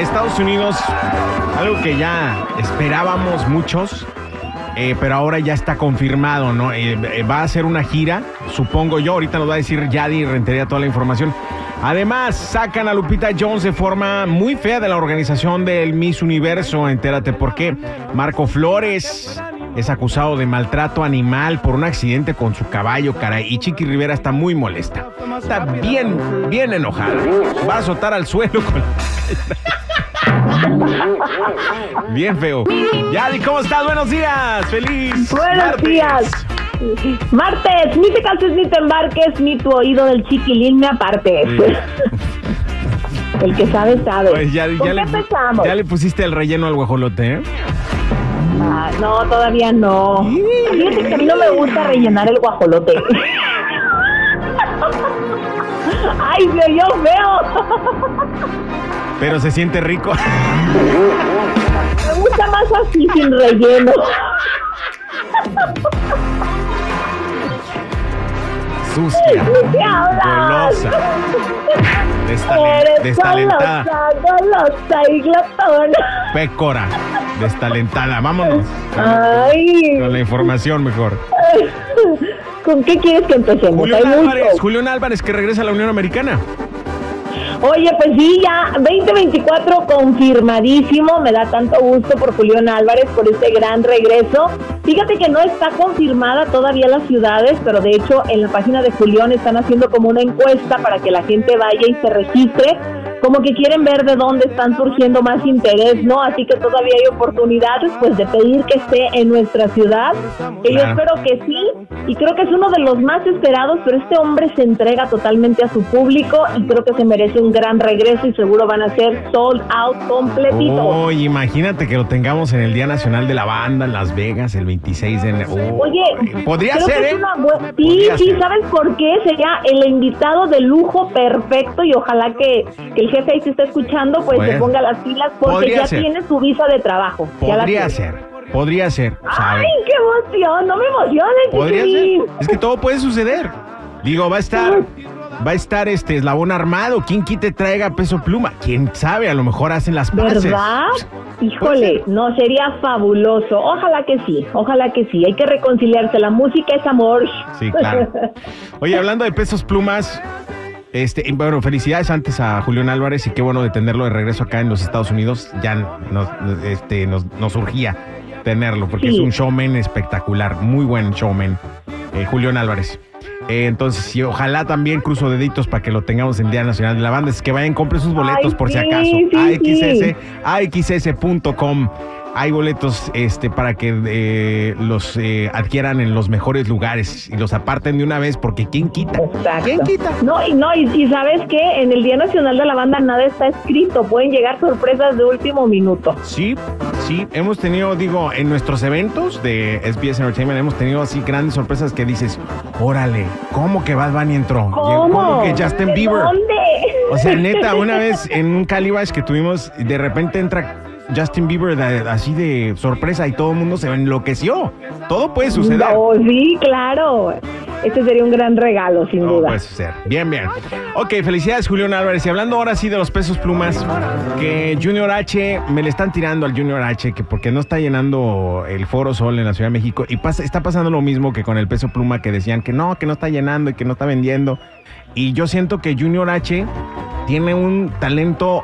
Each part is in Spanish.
Estados Unidos. Algo que ya esperábamos muchos. eh, pero ahora ya está confirmado, ¿no? Eh, eh, va a hacer una gira, supongo yo. Ahorita nos va a decir Yadi y rentería toda la información. Además, sacan a Lupita Jones de forma muy fea de la organización del Miss Universo. Entérate por qué. Marco Flores es acusado de maltrato animal por un accidente con su caballo, caray. Y Chiqui Rivera está muy molesta. Está bien, bien enojada. Va a azotar al suelo con... Bien feo. Yadi, ¿cómo estás? Buenos días. Feliz. Buenos martes. días. Martes, ni te calces ni te embarques, ni tu oído del chiquilín me apartes. El que sabe, sabe. Oye, ya, ¿Con ya le, empezamos? ya le pusiste el relleno al guajolote, ¿eh? Ah, no, todavía no. Fíjate que a mí no me gusta rellenar el guajolote. ¡Ay, se oyó feo! Pero se siente rico. Me gusta más así, sin relleno. Sucia. Golosa. Destalen- destalentada. golosa, golosa y glotona. Pécora. Destalentada. Vámonos. Ay. Con la información mejor. ¿Con qué quieres que empecemos? Julián. Álvarez. Julián Álvarez que regresa a la Unión Americana. Oye, pues sí, ya 2024 confirmadísimo. Me da tanto gusto por Julián Álvarez por este gran regreso. Fíjate que no está confirmada todavía las ciudades, pero de hecho en la página de Julián están haciendo como una encuesta para que la gente vaya y se registre. Como que quieren ver de dónde están surgiendo más interés, ¿no? Así que todavía hay oportunidades, pues, de pedir que esté en nuestra ciudad. Que yo espero que sí, y creo que es uno de los más esperados, pero este hombre se entrega totalmente a su público y creo que se merece un gran regreso y seguro van a ser sold out completito. Oye, imagínate que lo tengamos en el Día Nacional de la Banda en Las Vegas el 26 de enero. Oye, podría creo ser, que es ¿eh? una bu- Sí, Podría sí, ser. ¿sabes por qué? Sería el invitado de lujo perfecto y ojalá que, que el jefe ahí se esté escuchando, pues Bueno. se ponga las pilas porque ya ser. tiene su visa de trabajo. Podría ser. Podría ser. ¡Ay, qué emoción! No me emociones, Podría ser. Es que todo puede suceder. Digo, va a estar, va a estar este eslabón armado. ¿Quién quite traiga peso pluma? ¿Quién sabe? A lo mejor hacen las paces. ¿Verdad? Puede Híjole, no, sería fabuloso. Ojalá que sí, ojalá que sí. Hay que reconciliarse. La música es amor. Sí, claro. Oye, hablando de pesos plumas, este, y bueno, felicidades antes a Julián Álvarez y qué bueno de tenerlo de regreso acá en los Estados Unidos. Ya nos, este, nos, nos surgía tenerlo porque Sí. es un showman espectacular, muy buen showman, eh, Julián Álvarez. Eh, entonces, sí, ojalá también cruzo deditos para que lo tengamos en Día Nacional de la Banda. Es que vayan, compren sus boletos Ay, por si acaso. sí, AXS, AXS.com. Hay boletos este, para que eh, los eh, adquieran en los mejores lugares y los aparten de una vez, porque ¿quién quita? Exacto. ¿Quién quita? No, y no, y, y sabes que en el Día Nacional de la Banda nada está escrito. Pueden llegar sorpresas de último minuto. Sí, sí, hemos tenido, digo, en nuestros eventos de SBS Entertainment hemos tenido así grandes sorpresas que dices, órale, ¿cómo que Bad Bunny entró? ¿Cómo? que Justin ¿De Bieber? ¿Dónde? O sea, neta, una vez en un Calibash que tuvimos, de repente entra Justin Bieber de- así de sorpresa y todo el mundo se enloqueció. Todo puede suceder. No, sí, claro. Este sería un gran regalo, sin No duda. puede suceder. Bien, bien. Ok, felicidades, Julián Álvarez. Y hablando ahora sí de los pesos plumas, que Junior H, me le están tirando al Junior H, que porque no está llenando el Foro Sol en la Ciudad de México. Y pasa, está pasando lo mismo que con el peso pluma, que decían que no, que no está llenando y que no está vendiendo. Y yo siento que Junior H tiene un talento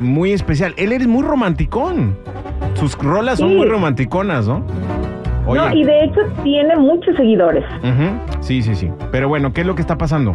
muy especial. Él es muy romanticón. Sus rolas son muy romanticonas, ¿no? Oye. No, y de hecho tiene muchos seguidores. Sí, sí, sí. Pero bueno, ¿qué es lo que está pasando?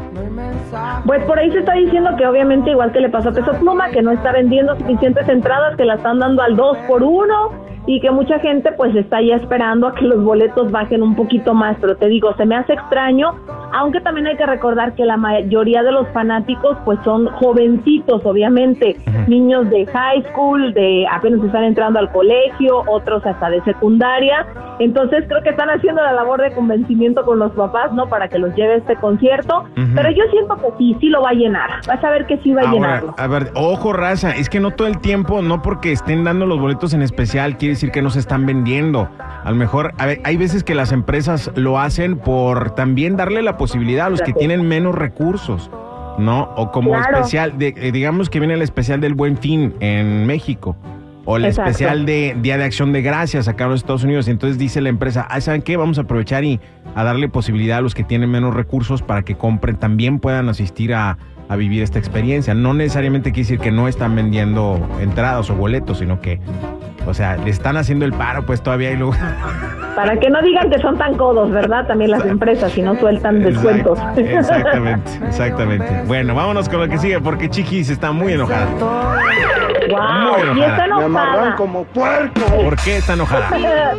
Pues por ahí se está diciendo que obviamente igual que le pasó a Peso Pluma, que no está vendiendo suficientes entradas, que la están dando al 2 por 1 y que mucha gente pues está ya esperando a que los boletos bajen un poquito más, pero te digo, se me hace extraño, aunque también hay que recordar que la mayoría de los fanáticos pues son jovencitos, obviamente, niños de high school, de apenas están entrando al colegio, otros hasta de secundaria, Entonces creo que están haciendo la labor de convencimiento con los papás, ¿no? Para que los lleve a este concierto. Ujú. Pero yo siento que sí, sí lo va a llenar. Vas a ver que sí va a llenarlo. a ver, ojo, raza, es que no todo el tiempo, no porque estén dando los boletos en especial, quiere decir que no se están vendiendo. A lo mejor, a ver, hay veces que las empresas lo hacen por también darle la posibilidad a los que tienen menos recursos, ¿no? O como Claro. especial, de, eh, digamos que viene el especial del Buen Fin en México. O el Exacto. especial de Día de Acción de Gracias acá en los Estados Unidos. Entonces dice la empresa, ah, ¿saben qué? Vamos a aprovechar y a darle posibilidad a los que tienen menos recursos para que compren, también puedan asistir a, a vivir esta experiencia. No necesariamente quiere decir que no están vendiendo entradas o boletos, sino que, o sea, le están haciendo el paro pues todavía y luego... Para que no digan que son tan codos, ¿verdad? También las empresas, si no sueltan descuentos. Exact- Exactamente, exactamente. Bueno, vámonos con lo que sigue porque Chiquis está muy enojada. Muy ¡Wow! Y enojada. está Me amarran enojada. como puerco. ¿Por qué está enojada?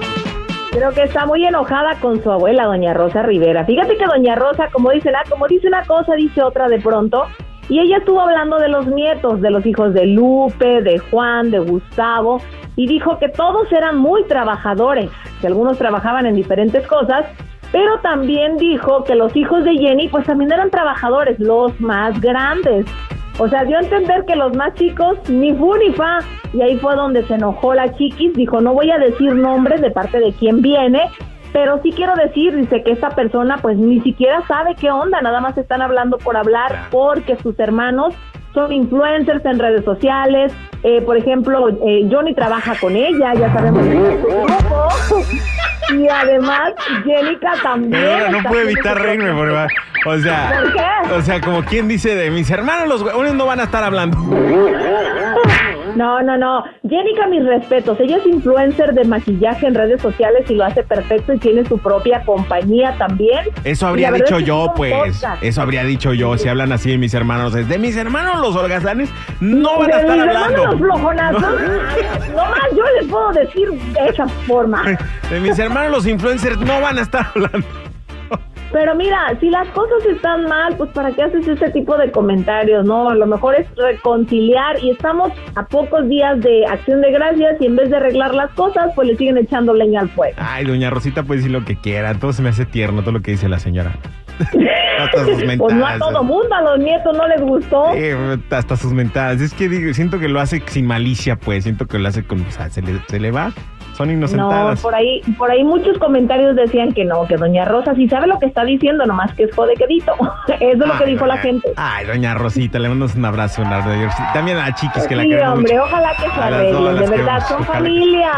Creo que está muy enojada con su abuela, doña Rosa Rivera. Fíjate que doña Rosa, como dice, la, como dice una cosa, dice otra de pronto. Y ella estuvo hablando de los nietos, de los hijos de Lupe, de Juan, de Gustavo, y dijo que todos eran muy trabajadores, que algunos trabajaban en diferentes cosas, pero también dijo que los hijos de Jenny pues también eran trabajadores, los más grandes. O sea, dio a entender que los más chicos ni fu ni fa. Y ahí fue donde se enojó la chiquis. Dijo, no voy a decir nombres de parte de quién viene, pero sí quiero decir, dice que esta persona pues ni siquiera sabe qué onda, nada más están hablando por hablar porque sus hermanos son influencers en redes sociales. Eh, por ejemplo, eh, Johnny trabaja con ella, ya sabemos que es su grupo. Y además, Jenica también. Pero no puedo evitar reírme, porque va- o sea, ¿Por qué? o sea, como quien dice de mis hermanos, los huevones no van a estar hablando. No, no, no. Jenica, mis respetos. Ella es influencer de maquillaje en redes sociales y lo hace perfecto y tiene su propia compañía también. Eso habría dicho yo, pues. podcast. Eso habría dicho yo. Si hablan así de mis hermanos, es de mis hermanos los holgazanes, no van de a estar mis hablando. hermanos los flojonazos, no más yo les puedo decir de esa forma. De mis hermanos los influencers no van a estar hablando. Pero mira, si las cosas están mal, pues ¿para qué haces ese tipo de comentarios? No, lo mejor es reconciliar y estamos a pocos días de acción de gracias y en vez de arreglar las cosas, pues le siguen echando leña al fuego. Ay, doña Rosita puede decir lo que quiera. Todo se me hace tierno, todo lo que dice la señora. Hasta sus Pues no a mentadas. todo mundo, a los nietos no les gustó. Hasta sus mentadas. Es que digo, siento que lo hace sin malicia, pues. Siento que lo hace con. O sea, se le, se le va. Son No, inocentadas. por ahí, por ahí muchos comentarios decían que no, que doña Rosa sí sabe lo que está diciendo, nomás que es jodequedito. Eso es lo que dijo la gente. Ay, doña Rosita, le mandamos un abrazo. También a Chiquis, que la Sí, queremos hombre, mucho. ojalá que se arreglen, de verdad, son ojalá familia.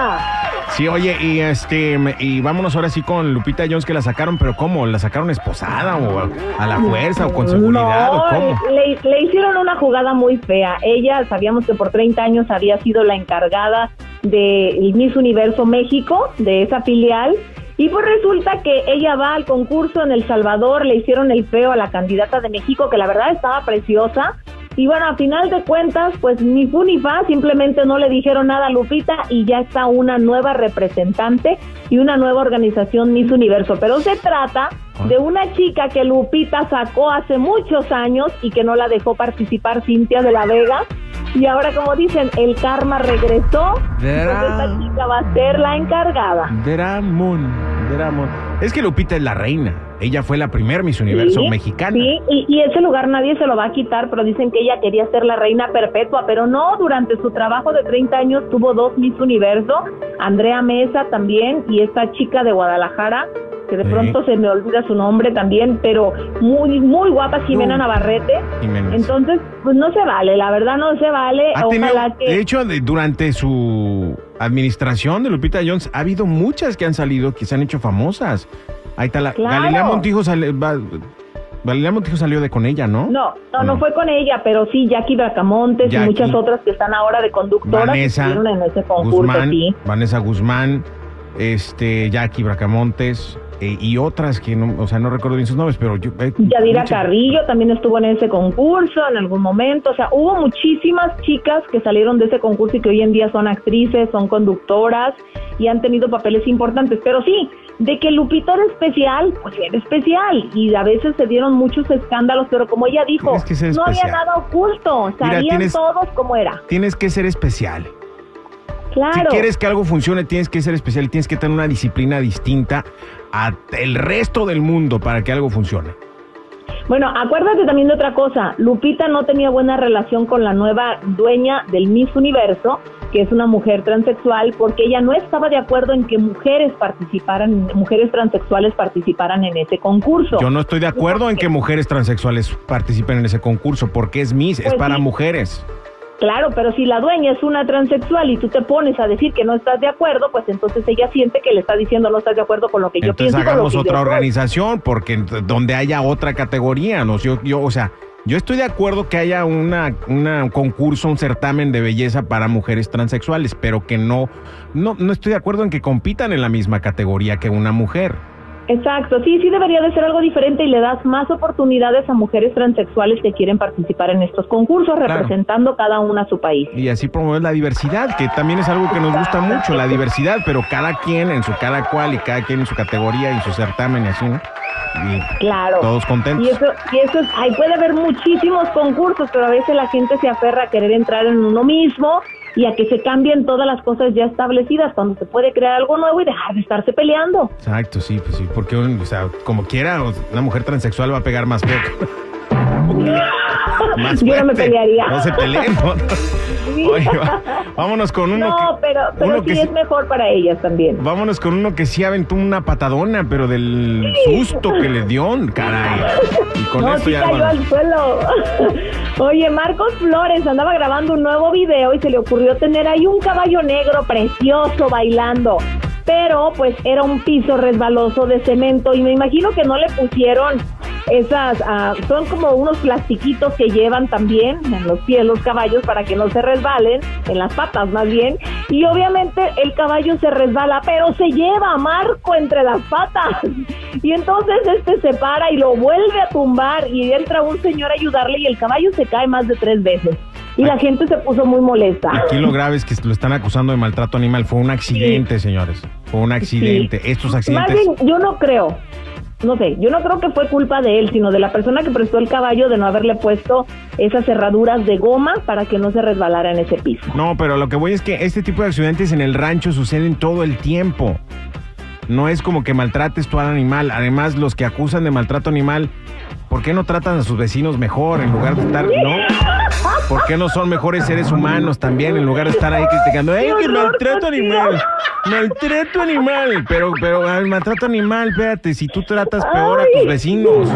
Sí, oye, y este, y vámonos ahora sí con Lupita Jones que la sacaron, pero ¿cómo? ¿La sacaron esposada o a, a la fuerza o con seguridad no, o cómo? Le, le hicieron una jugada muy fea. Ella, sabíamos que por 30 años había sido la encargada de Miss Universo México, de esa filial. Y pues resulta que ella va al concurso en El Salvador, le hicieron el feo a la candidata de México, que la verdad estaba preciosa. Y bueno, a final de cuentas, pues ni fu ni fa, simplemente no le dijeron nada a Lupita y ya está una nueva representante y una nueva organización Miss Universo. Pero se trata de una chica que Lupita sacó hace muchos años y que no la dejó participar Cintia de la Vega. Y ahora, como dicen, el karma regresó. Verá. Pues esta chica va a ser la encargada. Es que Lupita es la reina. Ella fue la primer Miss Universo Sí, mexicana. Sí, y, y ese lugar nadie se lo va a quitar, pero dicen que ella quería ser la reina perpetua, pero no, durante su trabajo de 30 años tuvo dos Miss Universo, Andrea Mesa también, y esta chica de Guadalajara, que de Sí. pronto se me olvida su nombre también, pero muy, muy guapa, Jimena No. Navarrete. Jiménez. Entonces, pues no se vale, la verdad no se vale. Ha tenido- Ojalá que... de hecho, durante su administración de Lupita Jones, ha habido muchas que han salido, que se han hecho famosas. Ahí está la Claro. Galilea Montijo sale- va- Galilea Montijo salió de con ella, ¿no? No, no, no No. fue con ella, pero sí Jackie Bracamontes Jackie. y muchas otras que están ahora de conductoras que Vanessa estuvieron en ese concurso, Guzmán, sí. Vanessa Guzmán, este, Jackie Bracamontes eh, y otras que no, o sea, no recuerdo bien sus nombres, pero yo eh, Yadira Carrillo también estuvo en ese concurso en algún momento. O sea, hubo muchísimas chicas que salieron de ese concurso y que hoy en día son actrices, son conductoras y han tenido papeles importantes. Pero sí, de que Lupita era especial, pues era especial. Y a veces se dieron muchos escándalos, pero como ella dijo, no había nada oculto. Sabían tienes- todos cómo era. Tienes que ser especial. Claro. Si quieres que algo funcione, tienes que ser especial, tienes que tener una disciplina distinta a el resto del mundo para que algo funcione. Bueno, acuérdate también de otra cosa. Lupita no tenía buena relación con la nueva dueña del Miss Universo, que es una mujer transexual, porque ella no estaba de acuerdo en que mujeres participaran, mujeres transexuales participaran en ese concurso. Yo no estoy de acuerdo en que mujeres transexuales participen en ese concurso, porque es Miss, es Pues para sí. mujeres. Claro, pero si la dueña es una transexual y tú te pones a decir que no estás de acuerdo, pues entonces ella siente que le está diciendo no estás de acuerdo con lo que yo Entonces pienso. con lo hagamos yo otra soy". organización, porque donde haya otra categoría, ¿no? Yo, yo, o sea, yo estoy de acuerdo que haya una, una- un concurso, un certamen de belleza para mujeres transexuales, pero que no, no, no estoy de acuerdo en que compitan en la misma categoría que una mujer. Exacto, sí, sí debería de ser algo diferente y le das más oportunidades a mujeres transexuales que quieren participar en estos concursos, Claro. representando cada una a su país. Y así promover la diversidad, que también es algo que nos gusta mucho, la diversidad, pero cada quien en su cada cual y cada quien en su categoría y su certamen y así, ¿no? Y Claro. todos contentos. Y eso, y eso es, ahí puede haber muchísimos concursos, pero a veces la gente se aferra a querer entrar en uno mismo y a que se cambien todas las cosas ya establecidas, cuando se puede crear algo nuevo y dejar de estarse peleando. Exacto, sí, pues sí, porque o sea, como quiera, una mujer transexual va a pegar más feo. Más Yo no me pelearía. No se peleen. Sí. Oye, va- vámonos con uno no, que, pero, pero uno sí que sí- es mejor para ellas también. vámonos con uno que sí aventó una patadona, pero del susto que le dio, caray. Y con no, esto sí ya cayó al suelo. Oye, Marcos Flores andaba grabando un nuevo video y se le ocurrió tener ahí un caballo negro precioso bailando. Pero pues era un piso resbaloso de cemento y me imagino que no le pusieron esas, ah, son como unos plastiquitos que llevan también en los pies los caballos para que no se resbalen, en las patas más bien. Y obviamente el caballo se resbala, pero se lleva a Marco entre las patas. Y entonces este se para y lo vuelve a tumbar y entra un señor a ayudarle y el caballo se cae más de tres veces. Y la gente se puso muy molesta. Aquí lo grave es que lo están acusando de maltrato animal. Fue un accidente, señores. Fue un accidente. Estos Más accidentes. bien, yo no creo, no sé, yo no creo que fue culpa de él, sino de la persona que prestó el caballo de no haberle puesto esas cerraduras de goma para que no se resbalara en ese piso. No, pero lo que voy es que este tipo de accidentes en el rancho suceden todo el tiempo. No es como que maltrates tú al animal. Además, los que acusan de maltrato animal, ¿por qué no tratan a sus vecinos mejor en lugar de estar, no? ¿Por qué no son mejores seres humanos también en lugar de estar ahí criticando, ¡ay, ¡Qué que maltrato animal! ¡Maltrato animal! Pero, pero, al maltrato animal, espérate, si tú tratas peor a tus vecinos.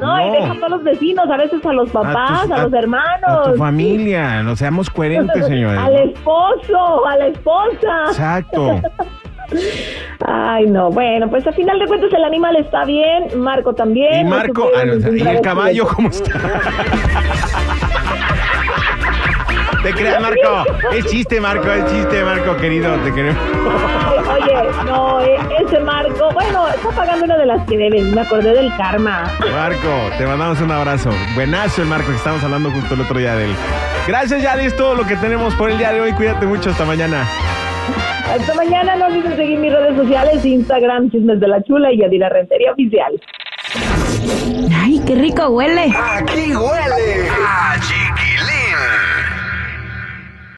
No, y deja a los vecinos, a veces a los papás, a, tus- los hermanos. A tu familia. No seamos coherentes, señores. Al esposo, a la esposa. Exacto. Ay, no, bueno, pues a final de cuentas el animal está bien, Marco también. Y Marco, supieron ah, no, ¿y el caballo cómo está? Te creas, Marco. Es chiste, Marco, es chiste, Marco, querido, te queremos. Ay, oye, no, eh, ese Marco, bueno, está pagando una de las que deben, me acordé del karma. Marco, te mandamos un abrazo. Buenazo el Marco, que estamos hablando justo el otro día de él. Gracias, ya es todo lo que tenemos por el día de hoy. Cuídate mucho, hasta mañana. Hasta mañana, no olviden seguir mis redes sociales, Instagram, Chismes de la Chula y Yadira Rentería Oficial. Ay, qué rico huele. Aquí huele a